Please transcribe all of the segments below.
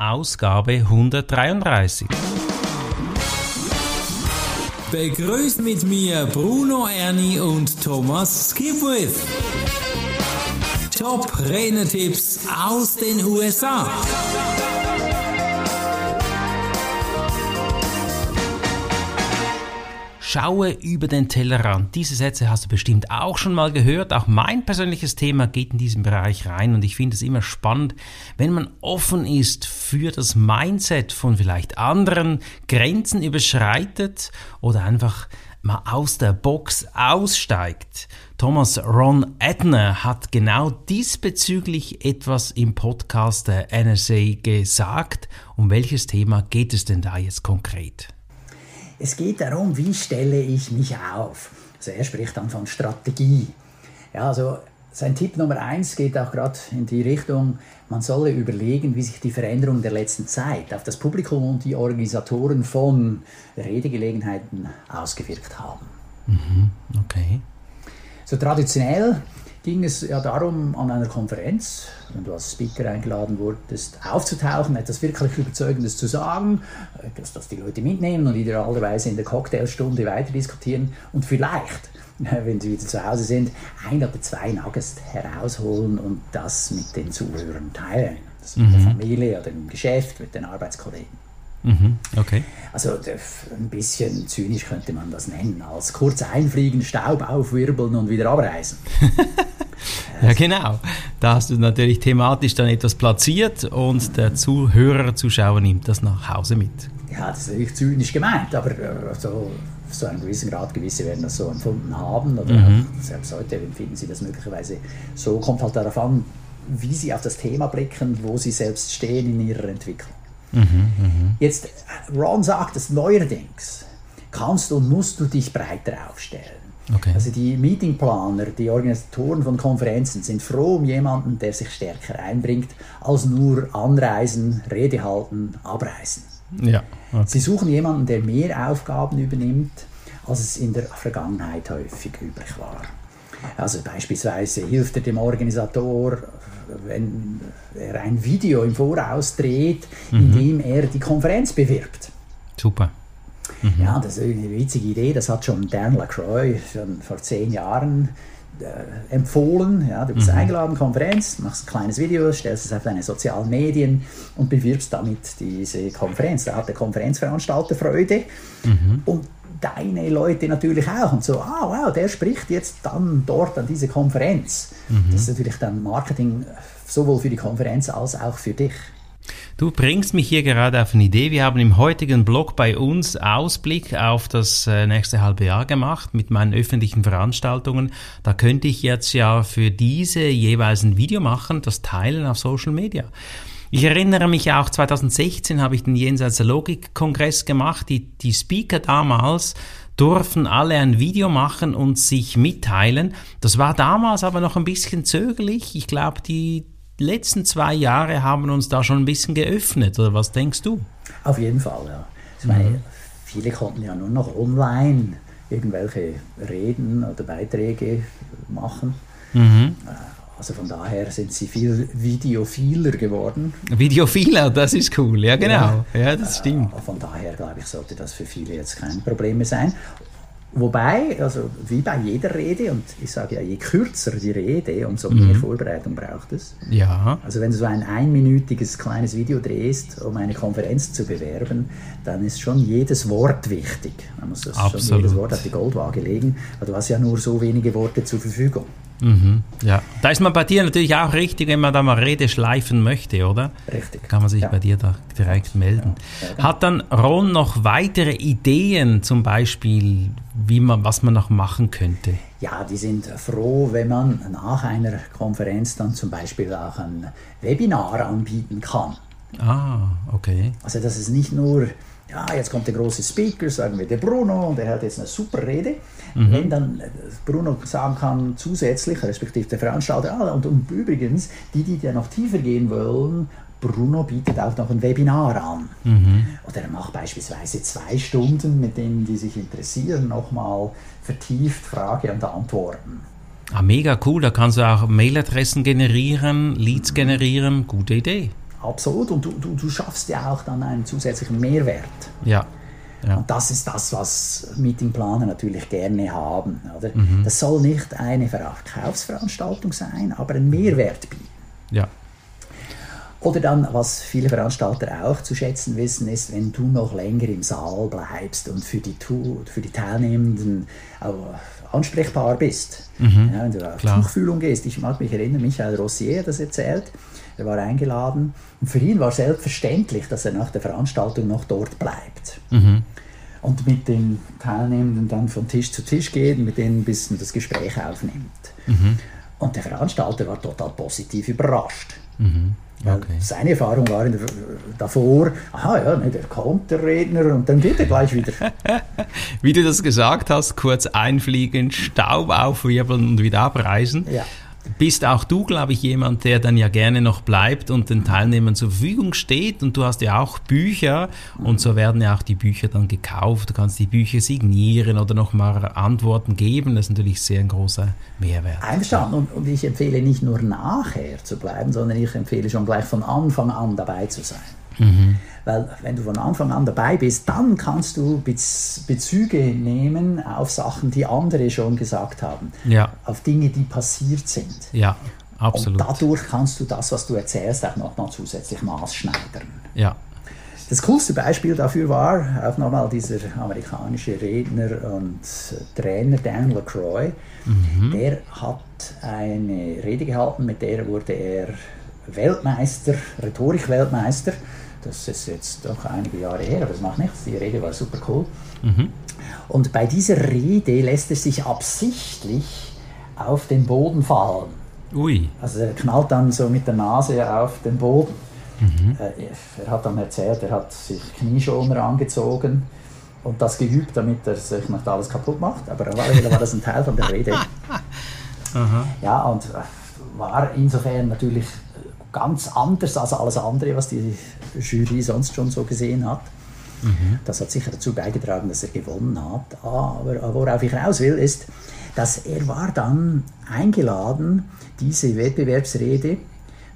Ausgabe 133. Begrüßt mit mir Bruno Ernie und Thomas Skipwith. Top Renetipps aus den USA. Schaue über den Tellerrand. Diese Sätze hast du bestimmt auch schon mal gehört. Auch mein persönliches Thema geht in diesen Bereich rein und ich finde es immer spannend, wenn man offen ist für das Mindset von vielleicht anderen, Grenzen überschreitet oder einfach mal aus der Box aussteigt. Thomas Ron Edner hat genau diesbezüglich etwas im Podcast der NSA gesagt. Um welches Thema geht es denn da jetzt konkret? Es geht darum, wie stelle ich mich auf. Also er spricht dann von Strategie. Ja, also sein Tipp Nummer eins geht auch gerade in die Richtung, man solle überlegen, wie sich die Veränderungen der letzten Zeit auf das Publikum und die Organisatoren von Redegelegenheiten ausgewirkt haben. Mhm, okay. So traditionell ging es ja darum, an einer Konferenz, wenn du als Speaker eingeladen wurdest, aufzutauchen, etwas wirklich Überzeugendes zu sagen, dass das die Leute mitnehmen und idealerweise in der Cocktailstunde weiter diskutieren und vielleicht, wenn sie wieder zu Hause sind, ein oder zwei Nuggets herausholen und das mit den Zuhörern teilen. Das mit mhm. der Familie oder im Geschäft, mit den Arbeitskollegen. Mhm, okay. Also ein bisschen zynisch könnte man das nennen, als kurz einfliegen, Staub aufwirbeln und wieder abreisen. ja, genau. Da hast du natürlich thematisch dann etwas platziert und der Zuhörer, Zuschauer nimmt das nach Hause mit. Ja, das ist natürlich zynisch gemeint, aber äh, so, so einem gewissen Grad, gewisse werden das so empfunden haben oder mhm. selbst heute empfinden sie das möglicherweise so, kommt halt darauf an, wie sie auf das Thema blicken, wo sie selbst stehen in ihrer Entwicklung. Mhm, mh. Jetzt, Ron sagt es neuerdings, kannst und musst du dich breiter aufstellen. Okay. Also die Meetingplaner, die Organisatoren von Konferenzen sind froh um jemanden, der sich stärker einbringt, als nur anreisen, Rede halten, abreisen. Ja, okay. Sie suchen jemanden, der mehr Aufgaben übernimmt, als es in der Vergangenheit häufig üblich war. Also beispielsweise hilft er dem Organisator, wenn er ein Video im Voraus dreht, mhm. in dem er die Konferenz bewirbt. Super. Mhm. Ja, das ist eine witzige Idee. Das hat schon Dan LaCroix schon vor zehn Jahren äh, empfohlen. Ja, du bist mhm. eingeladen, Konferenz, machst ein kleines Video, stellst es auf deine sozialen Medien und bewirbst damit diese Konferenz. Da hat der Konferenzveranstalter Freude. Mhm. Und deine Leute natürlich auch. Und so, ah, wow, der spricht jetzt dann dort an diese Konferenz. Mhm. Das ist natürlich dann Marketing sowohl für die Konferenz als auch für dich. Du bringst mich hier gerade auf eine Idee. Wir haben im heutigen Blog bei uns Ausblick auf das äh, nächste halbe Jahr gemacht mit meinen öffentlichen Veranstaltungen. Da könnte ich jetzt ja für diese jeweils ein Video machen, das teilen auf Social Media. Ich erinnere mich auch, 2016 habe ich den Jenseits der Logik-Kongress gemacht. Die, die Speaker damals durften alle ein Video machen und sich mitteilen. Das war damals aber noch ein bisschen zögerlich. Ich glaube, die letzten zwei Jahre haben uns da schon ein bisschen geöffnet. Oder was denkst du? Auf jeden Fall, ja. Ich meine, mhm. viele konnten ja nur noch online irgendwelche Reden oder Beiträge machen. Mhm. Äh, also von daher sind sie viel videophiler geworden. Videophiler, das ist cool, ja genau. Ja, ja das stimmt. Von daher glaube ich, sollte das für viele jetzt kein Problem mehr sein. Wobei, also wie bei jeder Rede, und ich sage ja, je kürzer die Rede, umso mehr mhm. Vorbereitung braucht es. Ja. Also wenn du so ein einminütiges kleines Video drehst, um eine Konferenz zu bewerben, dann ist schon jedes Wort wichtig. Man muss das Absolut. schon jedes Wort auf die Goldwaage legen, weil du hast ja nur so wenige Worte zur Verfügung. Mhm, ja, da ist man bei dir natürlich auch richtig, wenn man da mal Rede schleifen möchte, oder? Richtig. Kann man sich ja. bei dir da direkt melden. Ja, genau. Hat dann Ron noch weitere Ideen, zum Beispiel, wie man, was man noch machen könnte? Ja, die sind froh, wenn man nach einer Konferenz dann zum Beispiel auch ein Webinar anbieten kann. Ah, okay. Also, dass es nicht nur ja, jetzt kommt der große Speaker, sagen wir der Bruno, und er hat jetzt eine super Rede. Mhm. Wenn dann äh, Bruno sagen kann, zusätzlich, respektive der Veranstalter, ah, und, und übrigens, die, die da noch tiefer gehen wollen, Bruno bietet auch noch ein Webinar an. Mhm. Oder er macht beispielsweise zwei Stunden mit denen, die sich interessieren, nochmal vertieft Frage und Antworten. Ah, mega cool, da kannst du auch Mailadressen generieren, Leads generieren, gute Idee. Absolut. Und du, du, du schaffst ja auch dann einen zusätzlichen Mehrwert. Ja. Ja. Und das ist das, was Meetingplaner natürlich gerne haben. Oder? Mhm. Das soll nicht eine Verkaufsveranstaltung sein, aber einen Mehrwert bieten. Ja. Oder dann, was viele Veranstalter auch zu schätzen wissen, ist, wenn du noch länger im Saal bleibst und für die, für die Teilnehmenden ansprechbar bist. Mhm. Ja, wenn du auf Tuchfühlung gehst. Ich mag mich erinnern, Michael Rossier hat das erzählt. Er war eingeladen und für ihn war selbstverständlich, dass er nach der Veranstaltung noch dort bleibt. Mhm. Und mit den Teilnehmenden dann von Tisch zu Tisch geht und mit denen ein bisschen das Gespräch aufnimmt. Mhm. Und der Veranstalter war total positiv überrascht. Mhm. Okay. Seine Erfahrung war der, davor, aha, ja, ne, der kommt, der Redner, und dann geht er gleich wieder. Wie du das gesagt hast, kurz einfliegen, Staub aufwirbeln und wieder abreisen. Ja bist auch du, glaube ich, jemand, der dann ja gerne noch bleibt und den Teilnehmern zur Verfügung steht. Und du hast ja auch Bücher und so werden ja auch die Bücher dann gekauft. Du kannst die Bücher signieren oder nochmal Antworten geben. Das ist natürlich sehr ein großer Mehrwert. Einverstanden. Und, und ich empfehle nicht nur nachher zu bleiben, sondern ich empfehle schon gleich von Anfang an dabei zu sein. Mhm. Weil wenn du von Anfang an dabei bist, dann kannst du Bezüge nehmen auf Sachen, die andere schon gesagt haben. Ja. Auf Dinge, die passiert sind. Ja, absolut. Und dadurch kannst du das, was du erzählst, auch nochmal zusätzlich maßschneidern. Ja. Das coolste Beispiel dafür war auch nochmal dieser amerikanische Redner und Trainer Dan LaCroix. Mhm. Der hat eine Rede gehalten, mit der wurde er Weltmeister, Rhetorik-Weltmeister. Das ist jetzt doch einige Jahre her, aber das macht nichts. Die Rede war super cool. Mhm. Und bei dieser Rede lässt er sich absichtlich auf den Boden fallen. Ui. Also er knallt dann so mit der Nase auf den Boden. Mhm. Äh, er hat dann erzählt, er hat sich Knieschoner angezogen und das geübt, damit er sich nicht alles kaputt macht. Aber auf alle Fälle war das ein Teil von der Rede. ja, und äh, war insofern natürlich ganz anders als alles andere, was die Jury sonst schon so gesehen hat. Mhm. Das hat sicher dazu beigetragen, dass er gewonnen hat. Aber worauf ich raus will, ist, dass er war dann eingeladen, diese Wettbewerbsrede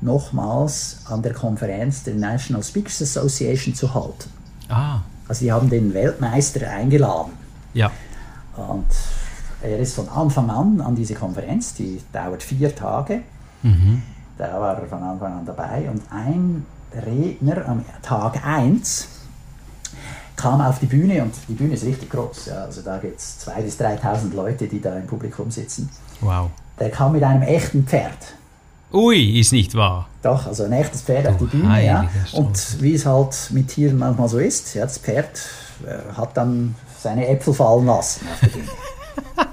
nochmals an der Konferenz der National Speakers Association zu halten. Ah. Also die haben den Weltmeister eingeladen. Ja. Und er ist von Anfang an an diese Konferenz, die dauert vier Tage. Mhm. Da war er von Anfang an dabei. Und ein Redner am Tag 1 kam auf die Bühne und die Bühne ist richtig groß. Ja, also da gibt es 2.000 bis 3.000 Leute, die da im Publikum sitzen. Wow. Der kam mit einem echten Pferd. Ui, ist nicht wahr. Doch, also ein echtes Pferd oh, auf die Bühne. Ja. Und wie es halt mit Tieren manchmal so ist, ja, das Pferd äh, hat dann seine Äpfel fallen lassen auf der Bühne.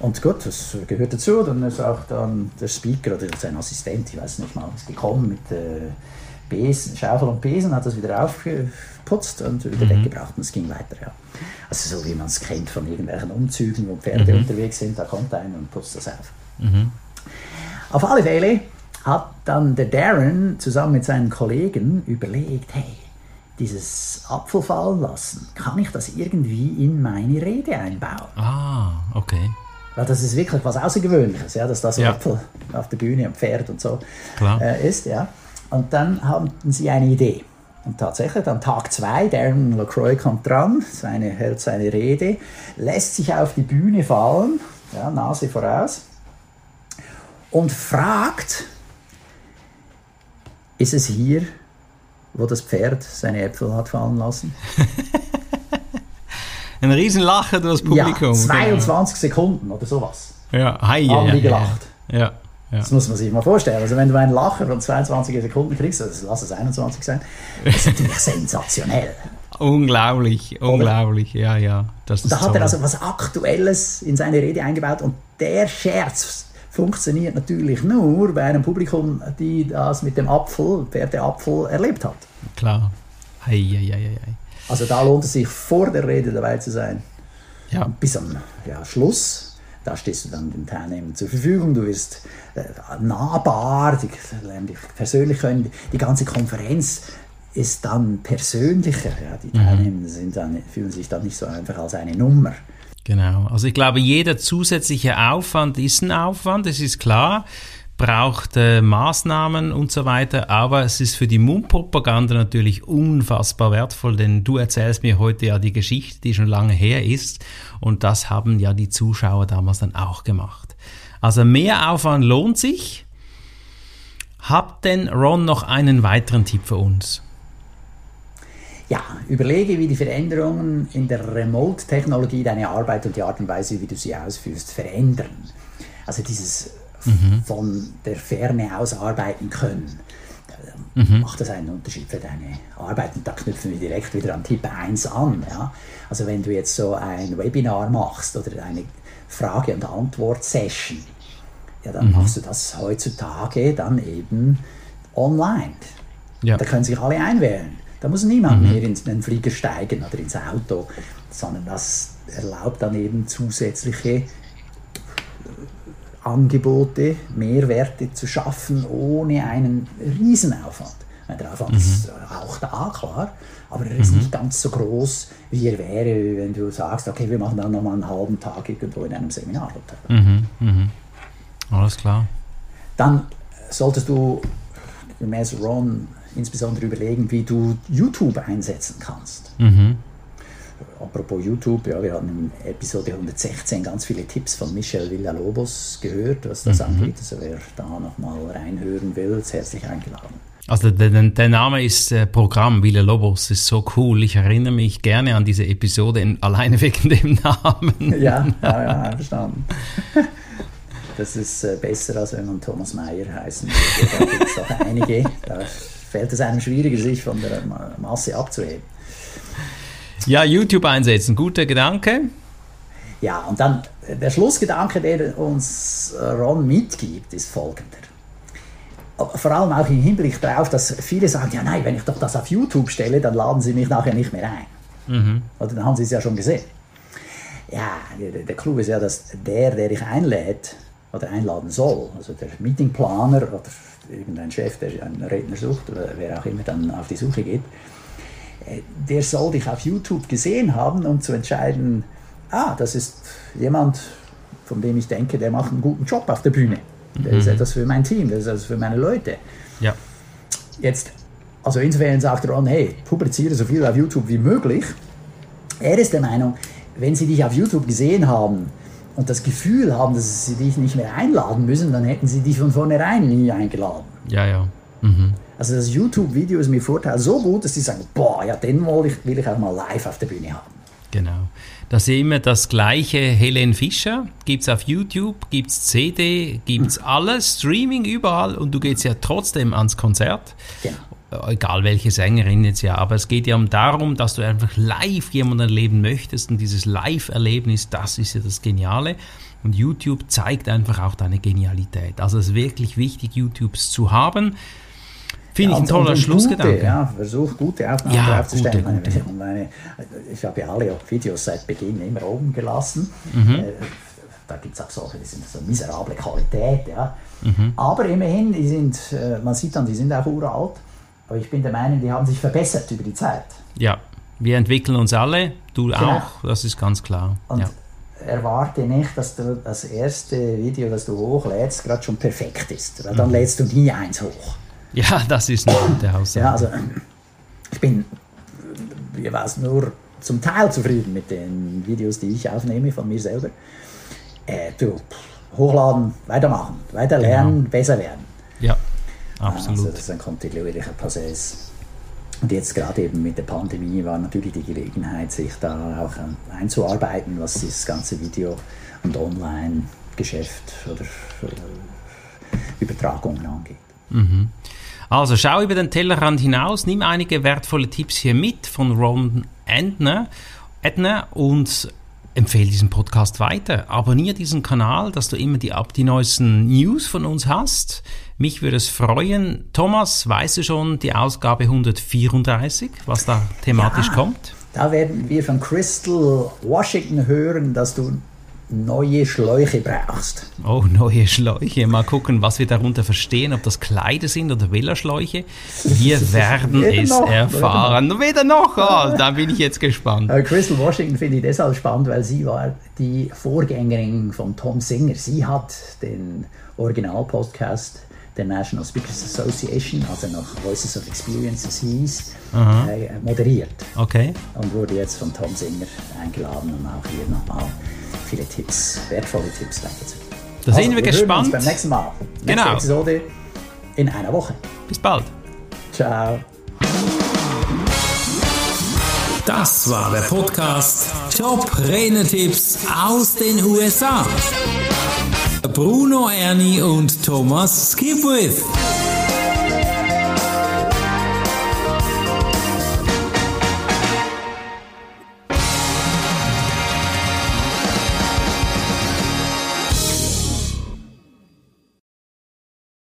Und gut, das gehört dazu. Dann ist auch dann der Speaker oder sein Assistent, ich weiß nicht mal, ist gekommen mit äh, Besen, Schaufel und Besen, hat das wieder aufgeputzt und wieder mhm. weggebracht und es ging weiter. Ja. Also so wie man es kennt von irgendwelchen Umzügen, wo Pferde mhm. unterwegs sind, da kommt einer und putzt das auf. Mhm. Auf alle Fälle hat dann der Darren zusammen mit seinen Kollegen überlegt, hey, dieses Apfel fallen lassen, kann ich das irgendwie in meine Rede einbauen? Ah, okay. Weil das ist wirklich was Außergewöhnliches, ja, dass das ja. Apfel auf der Bühne am Pferd und so äh, ist. Ja. Und dann haben sie eine Idee. Und tatsächlich, am Tag 2, Darren LaCroix kommt dran, seine, hält seine Rede, lässt sich auf die Bühne fallen, ja, Nase voraus, und fragt, ist es hier, wo das Pferd seine Äpfel hat fallen lassen? ein Riesenlachen durch das Publikum. Ja, 22 genau. Sekunden oder sowas. Ja, hi, haben ja, die gelacht. Ja, ja. Das muss man sich mal vorstellen. Also wenn du einen Lacher von 22 Sekunden kriegst, also lass es 21 sein, das ist natürlich sensationell. Unglaublich, unglaublich, ja, ja. Das da hat er also was Aktuelles in seine Rede eingebaut und der Scherz funktioniert natürlich nur bei einem Publikum, die das mit dem Apfel, Pferdeapfel erlebt hat. Klar. Hei, hei, hei, hei. Also da lohnt es sich vor der Rede dabei zu sein. Ja. Bis am ja, Schluss, da stehst du dann den Teilnehmern zur Verfügung. Du wirst äh, nahbar, die dich persönlich können. Die ganze Konferenz ist dann persönlicher. Ja, die mhm. Teilnehmer sind dann, fühlen sich dann nicht so einfach als eine Nummer. Genau. Also ich glaube, jeder zusätzliche Aufwand ist ein Aufwand, das ist klar braucht äh, Maßnahmen und so weiter, aber es ist für die Mundpropaganda natürlich unfassbar wertvoll, denn du erzählst mir heute ja die Geschichte, die schon lange her ist und das haben ja die Zuschauer damals dann auch gemacht. Also mehr Aufwand lohnt sich. Habt denn Ron noch einen weiteren Tipp für uns? Ja, überlege, wie die Veränderungen in der Remote-Technologie deine Arbeit und die Art und Weise, wie du sie ausführst, verändern. Also dieses mhm. von der Ferne aus arbeiten können. Mhm. Macht das einen Unterschied für deine Arbeit? Und da knüpfen wir direkt wieder an Tipp 1 an. Ja? Also wenn du jetzt so ein Webinar machst oder eine Frage- und Antwort-Session, ja, dann mhm. machst du das heutzutage dann eben online. Ja. Da können sich alle einwählen. Da muss niemand mhm. mehr in den Flieger steigen oder ins Auto, sondern das erlaubt dann eben zusätzliche Angebote, Mehrwerte zu schaffen, ohne einen Riesenaufwand. Der Aufwand mhm. ist auch da, klar, aber er ist mhm. nicht ganz so groß, wie er wäre, wenn du sagst, okay, wir machen dann nochmal einen halben Tag irgendwo in einem Seminarhotel. Mhm. Mhm. Alles klar. Dann solltest du gemäß Ron insbesondere überlegen, wie du YouTube einsetzen kannst. Mhm. Apropos YouTube, ja, wir hatten in Episode 116 ganz viele Tipps von Michel Villalobos gehört, was das mhm. angeht. Also wer da nochmal reinhören will, ist herzlich eingeladen. Also der, der, Name ist äh, Programm Villalobos, ist so cool. Ich erinnere mich gerne an diese Episode in, alleine wegen dem Namen. Ja, ja, ja verstanden. Das ist äh, besser, als wenn man Thomas Mayer heißen würde. Da gibt es auch einige. Da fällt es einem schwieriger, sich von der Masse abzuheben. Ja, YouTube einsetzen, guter Gedanke. Ja, und dann äh, der Schlussgedanke, der uns äh, Ron mitgibt, ist folgender. Vor allem auch im Hinblick darauf, dass viele sagen, ja nein, wenn ich doch das auf YouTube stelle, dann laden sie mich nachher nicht mehr ein. Mhm. Oder dann haben sie es ja schon gesehen. Ja, der, der Clou ist ja, dass der, der dich einlädt oder einladen soll, also der Meetingplaner oder irgendein Chef, der einen Redner sucht oder wer auch immer dann auf die Suche geht, der soll dich auf YouTube gesehen haben, um zu entscheiden, ah, das ist jemand, von dem ich denke, der macht einen guten Job auf der Bühne. Der mhm. ist etwas für mein Team, der ist etwas für meine Leute. Ja. Jetzt, also insofern sagt Ron, hey, publiziere so viel auf YouTube wie möglich. Er ist der Meinung, wenn Sie dich auf YouTube gesehen haben, und das Gefühl haben, dass sie dich nicht mehr einladen müssen, dann hätten sie dich von vornherein nie eingeladen. Ja, ja. Mhm. Also das YouTube-Video ist mir Vorteil so gut, dass sie sagen, boah, ja, den will ich, will ich auch mal live auf der Bühne haben. Genau. Da sehen wir das gleiche Helen Fischer. Gibt es auf YouTube, gibt es CD, gibt es mhm. alles, Streaming überall und du gehst ja trotzdem ans Konzert. Genau egal welche Sängerin jetzt ja, aber es geht ja um darum, dass du einfach live jemanden erleben möchtest und dieses Live-Erlebnis, das ist ja das Geniale. Und YouTube zeigt einfach auch deine Genialität. Also es ist wirklich wichtig, YouTubes zu haben. Finde ja, ich ein toller Schlussgedanke. Gute, ja, versuch gute Aufnahmen ja, draufzustellen. Gute, gute. Meine, ich habe ja alle Videos seit Beginn immer oben gelassen. Mhm. Äh, da gibt es auch solche, die sind so miserable Qualität. Ja. Mhm. Aber immerhin, die sind, äh, man sieht dann, die sind auch uralt. Aber ich bin der Meinung, die haben sich verbessert über die Zeit. Ja, wir entwickeln uns alle, du genau. auch, das ist ganz klar. Und ja. erwarte nicht, dass du das erste Video, das du hochlädst, gerade schon perfekt ist. Weil dann mhm. lädst du nie eins hoch. Ja, das ist eine gute Aussage. Ja, also ich bin ich weiß, nur zum Teil zufrieden mit den Videos, die ich aufnehme von mir selber. Äh, du, hochladen, weitermachen, weiter lernen, genau. besser werden. Ja. Absolut. Also das ist ein kontinuierlicher Prozess. Und jetzt gerade eben mit der Pandemie war natürlich die Gelegenheit, sich da auch einzuarbeiten, was das ganze Video- und Online-Geschäft oder Übertragungen angeht. Mhm. Also schau über den Tellerrand hinaus, nimm einige wertvolle Tipps hier mit von Ron Endner, Edner und empfehle diesen Podcast weiter. Abonniere diesen Kanal, dass du immer die, die neuesten News von uns hast. Mich würde es freuen. Thomas, weißt du schon die Ausgabe 134, was da thematisch ja, kommt? Da werden wir von Crystal Washington hören, dass du neue Schläuche brauchst. Oh, neue Schläuche. Mal gucken, was wir darunter verstehen, ob das Kleider sind oder Wählerschläuche. Wir werden es noch, erfahren. Weder noch. Oh, da bin ich jetzt gespannt. Äh, Crystal Washington finde ich deshalb spannend, weil sie war die Vorgängerin von Tom Singer. Sie hat den Original-Podcast der National Speakers Association, also nach Voices of Experiences hieß, äh, moderiert. Okay. Und wurde jetzt von Tom Singer eingeladen, um auch hier nochmal viele Tipps, wertvolle Tipps weiterzugeben. Da sind wir hören gespannt. Uns beim nächsten Mal. Nächste Genau. Episode in einer Woche. Bis bald. Ciao. Das war der Podcast Top Renetipps aus den USA. Bruno Ernie und Thomas Skipwith.